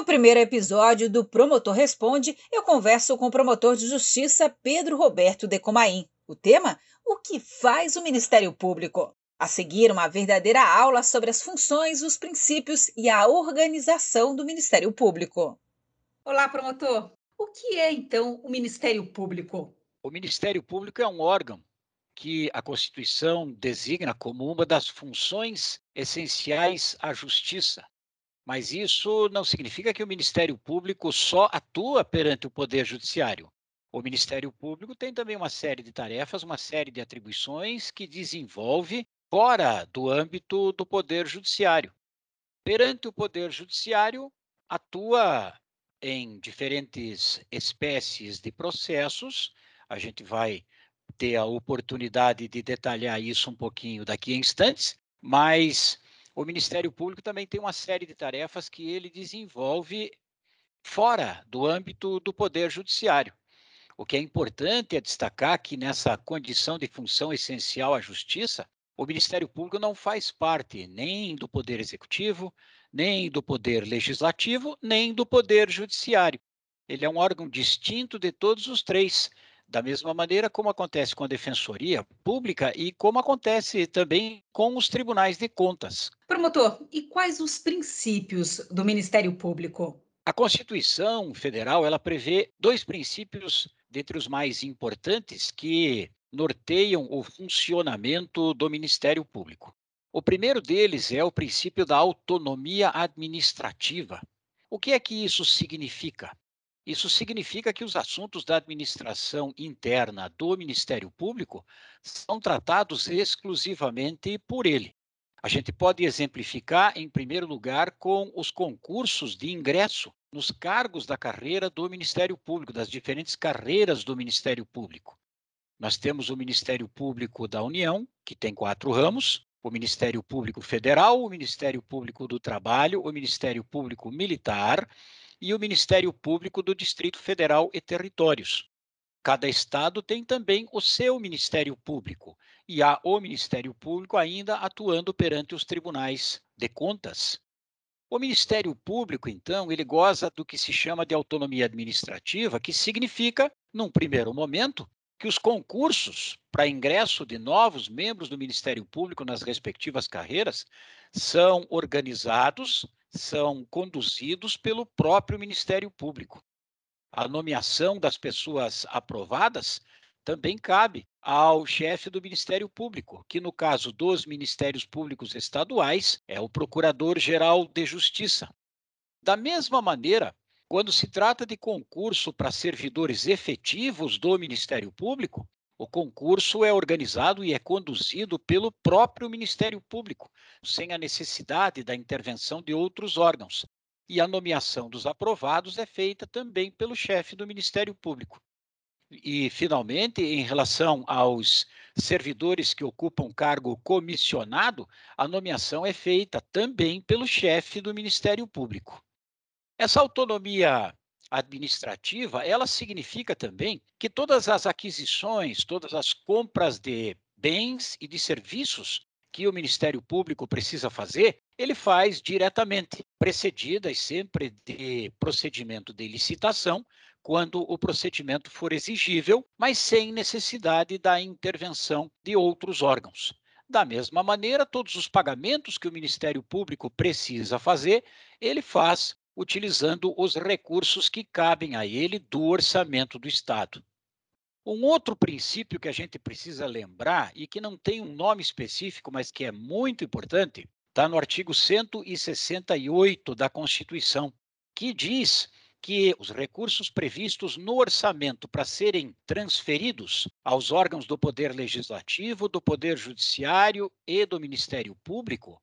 No primeiro episódio do Promotor Responde, eu converso com o promotor de justiça Pedro Roberto Decomain. O tema: O que faz o Ministério Público? A seguir, uma verdadeira aula sobre as funções, os princípios e a organização do Ministério Público. Olá, promotor. O que é, então, o Ministério Público? O Ministério Público é um órgão que a Constituição designa como uma das funções essenciais à justiça, mas isso não significa que o Ministério Público só atua perante o Poder Judiciário. O Ministério Público tem também uma série de tarefas, uma série de atribuições que desenvolve fora do âmbito do Poder Judiciário. Perante o Poder Judiciário, atua em diferentes espécies de processos. A gente vai ter a oportunidade de detalhar isso um pouquinho daqui a instantes, mas o Ministério Público também tem uma série de tarefas que ele desenvolve fora do âmbito do Poder Judiciário. O que é importante é destacar que nessa condição de função essencial à justiça, o Ministério Público não faz parte nem do Poder Executivo, nem do Poder Legislativo, nem do Poder Judiciário. Ele é um órgão distinto de todos os três, da mesma maneira como acontece com a Defensoria Pública e como acontece também com os tribunais de contas. Promotor, e quais os princípios do Ministério Público? A Constituição Federal, ela prevê dois princípios dentre os mais importantes que norteiam o funcionamento do Ministério Público. O primeiro deles é o princípio da autonomia administrativa. O que é que isso significa? Isso significa que os assuntos da administração interna do Ministério Público são tratados exclusivamente por ele. A gente pode exemplificar, em primeiro lugar, com os concursos de ingresso nos cargos da carreira do Ministério Público, das diferentes carreiras do Ministério Público. Nós temos o Ministério Público da União, que tem quatro ramos, o Ministério Público Federal, o Ministério Público do Trabalho, o Ministério Público Militar e o Ministério Público do Distrito Federal e Territórios. Cada estado tem também o seu Ministério Público e há o Ministério Público ainda atuando perante os tribunais de contas. O Ministério Público, então, ele goza do que se chama de autonomia administrativa, que significa, num primeiro momento, que os concursos para ingresso de novos membros do Ministério Público nas respectivas carreiras são organizados são conduzidos pelo próprio Ministério Público. A nomeação das pessoas aprovadas também cabe ao chefe do Ministério Público, que no caso dos Ministérios Públicos Estaduais é o Procurador-Geral de Justiça. Da mesma maneira, quando se trata de concurso para servidores efetivos do Ministério Público, o concurso é organizado e é conduzido pelo próprio Ministério Público, sem a necessidade da intervenção de outros órgãos. E a nomeação dos aprovados é feita também pelo chefe do Ministério Público. E, finalmente, em relação aos servidores que ocupam cargo comissionado, a nomeação é feita também pelo chefe do Ministério Público. Essa autonomia administrativa, ela significa também que todas as aquisições, todas as compras de bens e de serviços que o Ministério Público precisa fazer, ele faz diretamente, precedidas sempre de procedimento de licitação, quando o procedimento for exigível, mas sem necessidade da intervenção de outros órgãos. Da mesma maneira, todos os pagamentos que o Ministério Público precisa fazer, ele faz utilizando os recursos que cabem a ele do orçamento do Estado. Um outro princípio que a gente precisa lembrar e que não tem um nome específico, mas que é muito importante, está no artigo 168 da Constituição, que diz que os recursos previstos no orçamento para serem transferidos aos órgãos do Poder Legislativo, do Poder Judiciário e do Ministério Público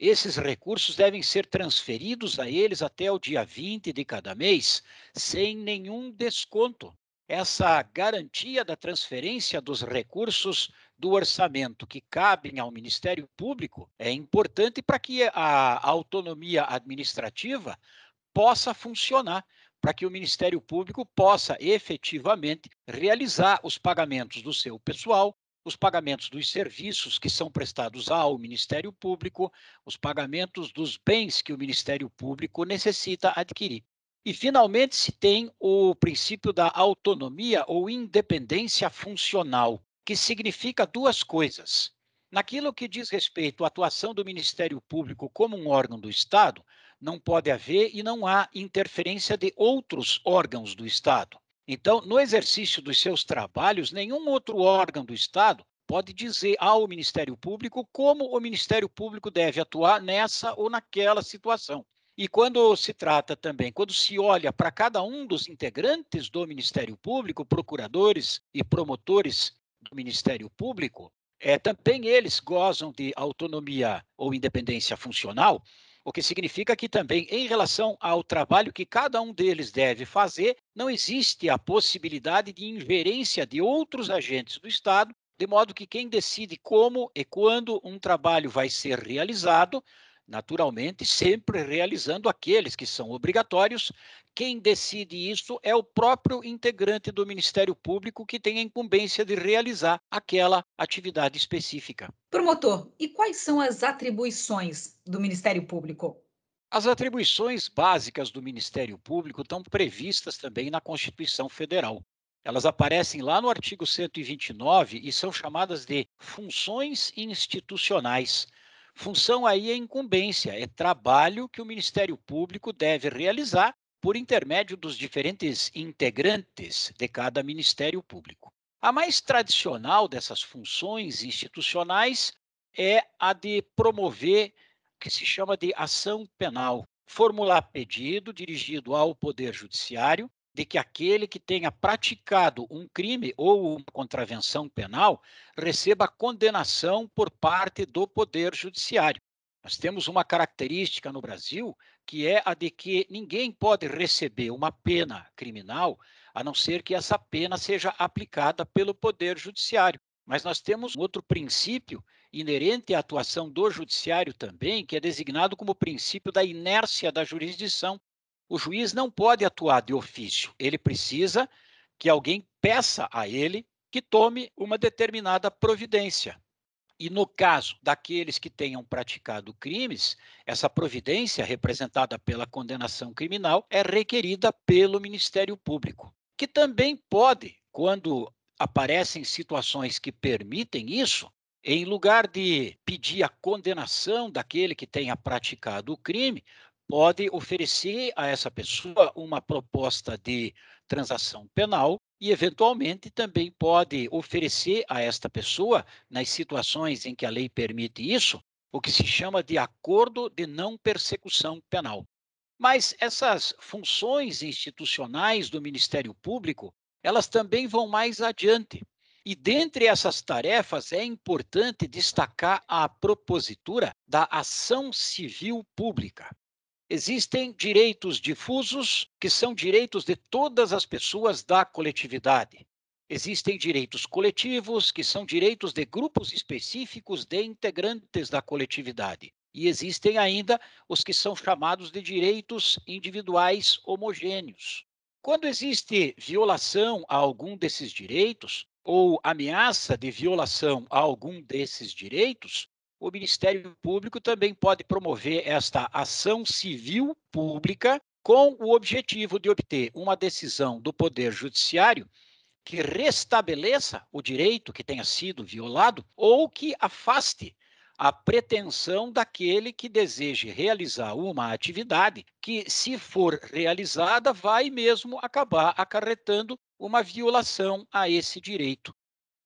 esses recursos devem ser transferidos a eles até o dia 20 de cada mês, sem nenhum desconto. Essa garantia da transferência dos recursos do orçamento que cabem ao Ministério Público é importante para que a autonomia administrativa possa funcionar, para que o Ministério Público possa efetivamente realizar os pagamentos do seu pessoal, os pagamentos dos serviços que são prestados ao Ministério Público, os pagamentos dos bens que o Ministério Público necessita adquirir. E, finalmente, se tem o princípio da autonomia ou independência funcional, que significa duas coisas. Naquilo que diz respeito à atuação do Ministério Público como um órgão do Estado, não pode haver e não há interferência de outros órgãos do Estado. Então, no exercício dos seus trabalhos, nenhum outro órgão do Estado pode dizer ao Ministério Público como o Ministério Público deve atuar nessa ou naquela situação. E quando se trata também, quando se olha para cada um dos integrantes do Ministério Público, procuradores e promotores do Ministério Público, é, também eles gozam de autonomia ou independência funcional, o que significa que também, em relação ao trabalho que cada um deles deve fazer, não existe a possibilidade de ingerência de outros agentes do Estado, de modo que quem decide como e quando um trabalho vai ser realizado naturalmente, sempre realizando aqueles que são obrigatórios. Quem decide isso é o próprio integrante do Ministério Público que tem a incumbência de realizar aquela atividade específica. Promotor, e quais são as atribuições do Ministério Público? As atribuições básicas do Ministério Público estão previstas também na Constituição Federal. Elas aparecem lá no artigo 129 e são chamadas de funções institucionais. Função aí é incumbência, é trabalho que o Ministério Público deve realizar por intermédio dos diferentes integrantes de cada Ministério Público. A mais tradicional dessas funções institucionais é a de promover o que se chama de ação penal, formular pedido dirigido ao Poder Judiciário de que aquele que tenha praticado um crime ou uma contravenção penal receba condenação por parte do Poder Judiciário. Nós temos uma característica no Brasil que é a de que ninguém pode receber uma pena criminal a não ser que essa pena seja aplicada pelo Poder Judiciário. Mas nós temos outro princípio inerente à atuação do Judiciário também, que é designado como princípio da inércia da jurisdição, o juiz não pode atuar de ofício, ele precisa que alguém peça a ele que tome uma determinada providência. E no caso daqueles que tenham praticado crimes, essa providência, representada pela condenação criminal, é requerida pelo Ministério Público, que também pode, quando aparecem situações que permitem isso, em lugar de pedir a condenação daquele que tenha praticado o crime, pode oferecer a essa pessoa uma proposta de transação penal e, eventualmente, também pode oferecer a esta pessoa, nas situações em que a lei permite isso, o que se chama de acordo de não persecução penal. Mas essas funções institucionais do Ministério Público, elas também vão mais adiante. E dentre essas tarefas é importante destacar a propositura da ação civil pública. Existem direitos difusos, que são direitos de todas as pessoas da coletividade. Existem direitos coletivos, que são direitos de grupos específicos de integrantes da coletividade. E existem ainda os que são chamados de direitos individuais homogêneos. Quando existe violação a algum desses direitos, ou ameaça de violação a algum desses direitos, o Ministério Público também pode promover esta ação civil pública com o objetivo de obter uma decisão do Poder Judiciário que restabeleça o direito que tenha sido violado ou que afaste a pretensão daquele que deseje realizar uma atividade que, se for realizada, vai mesmo acabar acarretando uma violação a esse direito.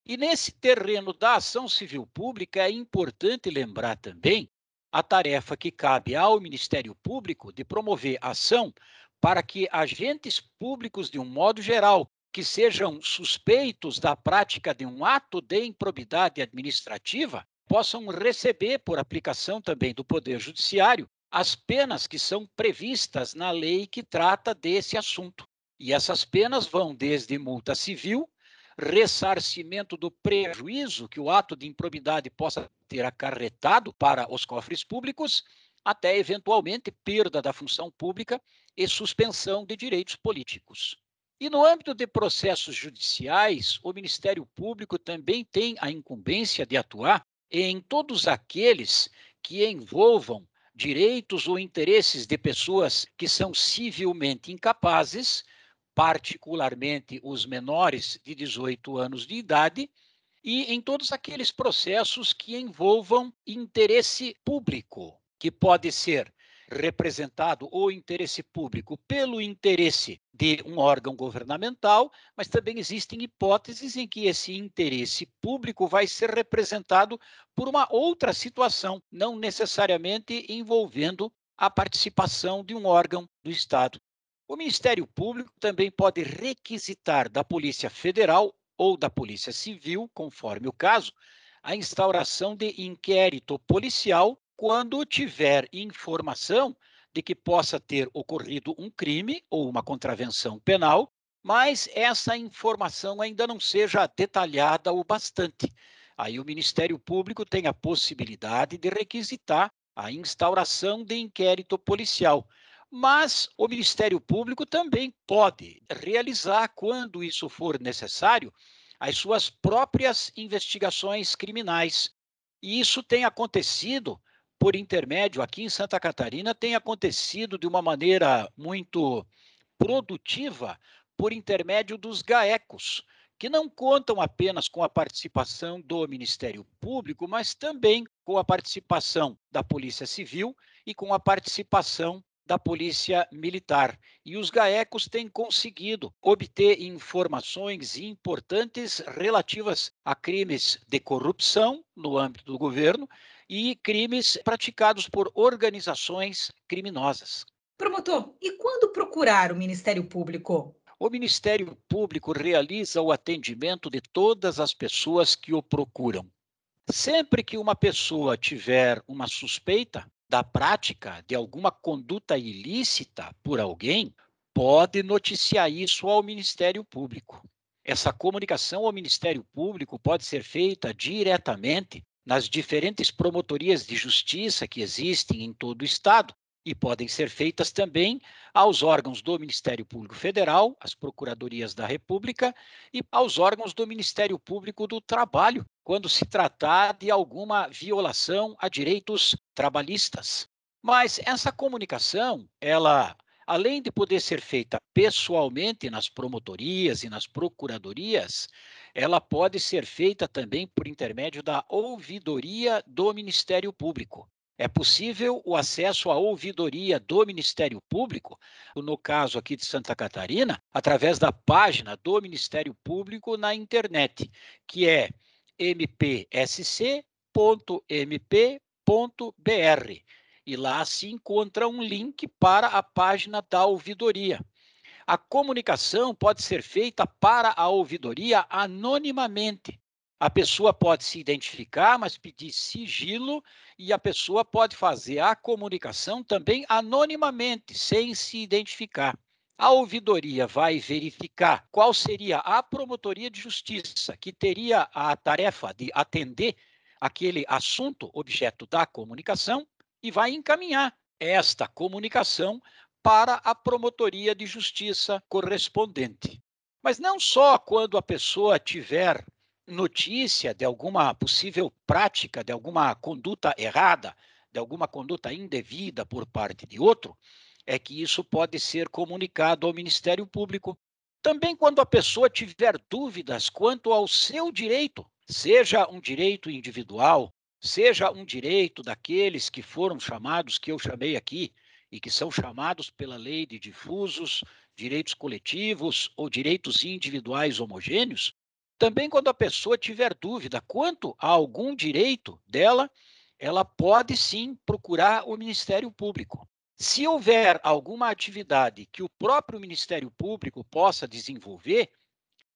E nesse terreno da ação civil pública, é importante lembrar também a tarefa que cabe ao Ministério Público de promover ação para que agentes públicos, de um modo geral, que sejam suspeitos da prática de um ato de improbidade administrativa, possam receber, por aplicação também do Poder Judiciário, as penas que são previstas na lei que trata desse assunto. E essas penas vão desde multa civil ressarcimento do prejuízo que o ato de improbidade possa ter acarretado para os cofres públicos, até eventualmente perda da função pública e suspensão de direitos políticos. E no âmbito de processos judiciais, o Ministério Público também tem a incumbência de atuar em todos aqueles que envolvam direitos ou interesses de pessoas que são civilmente incapazes, particularmente os menores de 18 anos de idade, e em todos aqueles processos que envolvam interesse público, que pode ser representado o interesse público pelo interesse de um órgão governamental, mas também existem hipóteses em que esse interesse público vai ser representado por uma outra situação, não necessariamente envolvendo a participação de um órgão do Estado. O Ministério Público também pode requisitar da Polícia Federal ou da Polícia Civil, conforme o caso, a instauração de inquérito policial quando tiver informação de que possa ter ocorrido um crime ou uma contravenção penal, mas essa informação ainda não seja detalhada o bastante. Aí o Ministério Público tem a possibilidade de requisitar a instauração de inquérito policial. Mas o Ministério Público também pode realizar, quando isso for necessário, as suas próprias investigações criminais. E isso tem acontecido por intermédio, aqui em Santa Catarina, tem acontecido de uma maneira muito produtiva por intermédio dos GAECOS, que não contam apenas com a participação do Ministério Público, mas também com a participação da Polícia Civil e com a participação da Polícia Militar. E os GAECOS têm conseguido obter informações importantes relativas a crimes de corrupção no âmbito do governo e crimes praticados por organizações criminosas. Promotor, e quando procurar o Ministério Público? O Ministério Público realiza o atendimento de todas as pessoas que o procuram. Sempre que uma pessoa tiver uma suspeita da prática de alguma conduta ilícita por alguém, pode noticiar isso ao Ministério Público. Essa comunicação ao Ministério Público pode ser feita diretamente nas diferentes promotorias de justiça que existem em todo o Estado e podem ser feitas também aos órgãos do Ministério Público Federal, às procuradorias da República e aos órgãos do Ministério Público do Trabalho, quando se tratar de alguma violação a direitos trabalhistas. Mas essa comunicação, ela além de poder ser feita pessoalmente nas promotorias e nas procuradorias, ela pode ser feita também por intermédio da ouvidoria do Ministério Público. É possível o acesso à ouvidoria do Ministério Público, no caso aqui de Santa Catarina, através da página do Ministério Público na internet, que é mpsc.mp.br. E lá se encontra um link para a página da ouvidoria. A comunicação pode ser feita para a ouvidoria anonimamente. A pessoa pode se identificar, mas pedir sigilo, e a pessoa pode fazer a comunicação também anonimamente, sem se identificar. A ouvidoria vai verificar qual seria a promotoria de justiça que teria a tarefa de atender aquele assunto objeto da comunicação e vai encaminhar esta comunicação para a promotoria de justiça correspondente. Mas não só quando a pessoa tiver notícia de alguma possível prática, de alguma conduta errada, de alguma conduta indevida por parte de outro, é que isso pode ser comunicado ao Ministério Público. Também quando a pessoa tiver dúvidas quanto ao seu direito, seja um direito individual, seja um direito daqueles que foram chamados, que eu chamei aqui, e que são chamados pela lei de difusos, direitos coletivos ou direitos individuais homogêneos, também quando a pessoa tiver dúvida quanto a algum direito dela, ela pode sim procurar o Ministério Público. Se houver alguma atividade que o próprio Ministério Público possa desenvolver,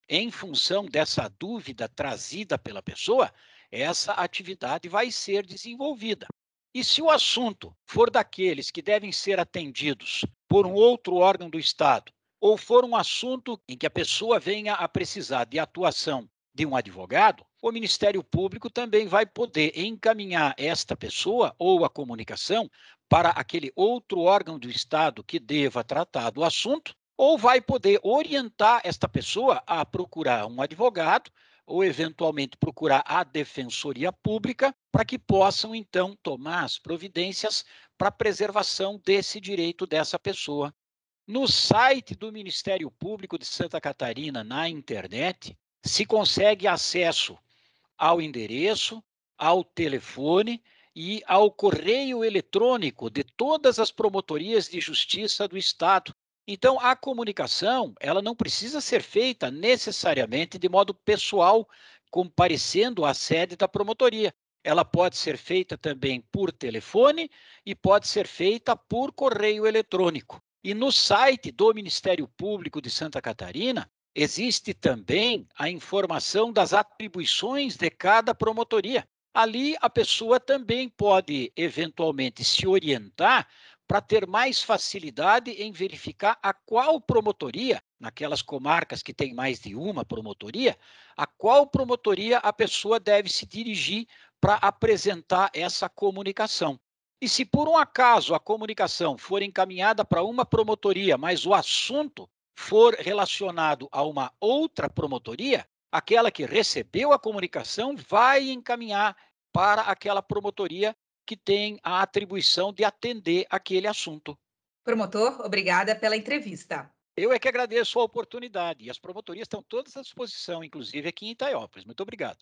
em função dessa dúvida trazida pela pessoa, essa atividade vai ser desenvolvida. E se o assunto for daqueles que devem ser atendidos por um outro órgão do Estado, ou for um assunto em que a pessoa venha a precisar de atuação de um advogado, o Ministério Público também vai poder encaminhar esta pessoa ou a comunicação para aquele outro órgão do Estado que deva tratar do assunto ou vai poder orientar esta pessoa a procurar um advogado ou eventualmente procurar a defensoria pública para que possam então tomar as providências para a preservação desse direito dessa pessoa. No site do Ministério Público de Santa Catarina, na internet, se consegue acesso ao endereço, ao telefone e ao correio eletrônico de todas as promotorias de justiça do estado. Então, a comunicação, ela não precisa ser feita necessariamente de modo pessoal, comparecendo à sede da promotoria. Ela pode ser feita também por telefone e pode ser feita por correio eletrônico. E no site do Ministério Público de Santa Catarina, existe também a informação das atribuições de cada promotoria. Ali a pessoa também pode eventualmente se orientar para ter mais facilidade em verificar a qual promotoria, naquelas comarcas que tem mais de uma promotoria, a qual promotoria a pessoa deve se dirigir para apresentar essa comunicação. E se por um acaso a comunicação for encaminhada para uma promotoria, mas o assunto for relacionado a uma outra promotoria, aquela que recebeu a comunicação vai encaminhar para aquela promotoria que tem a atribuição de atender aquele assunto. Promotor, obrigada pela entrevista. Eu é que agradeço a oportunidade e as promotorias estão todas à disposição, inclusive aqui em Itaiópolis. Muito obrigado.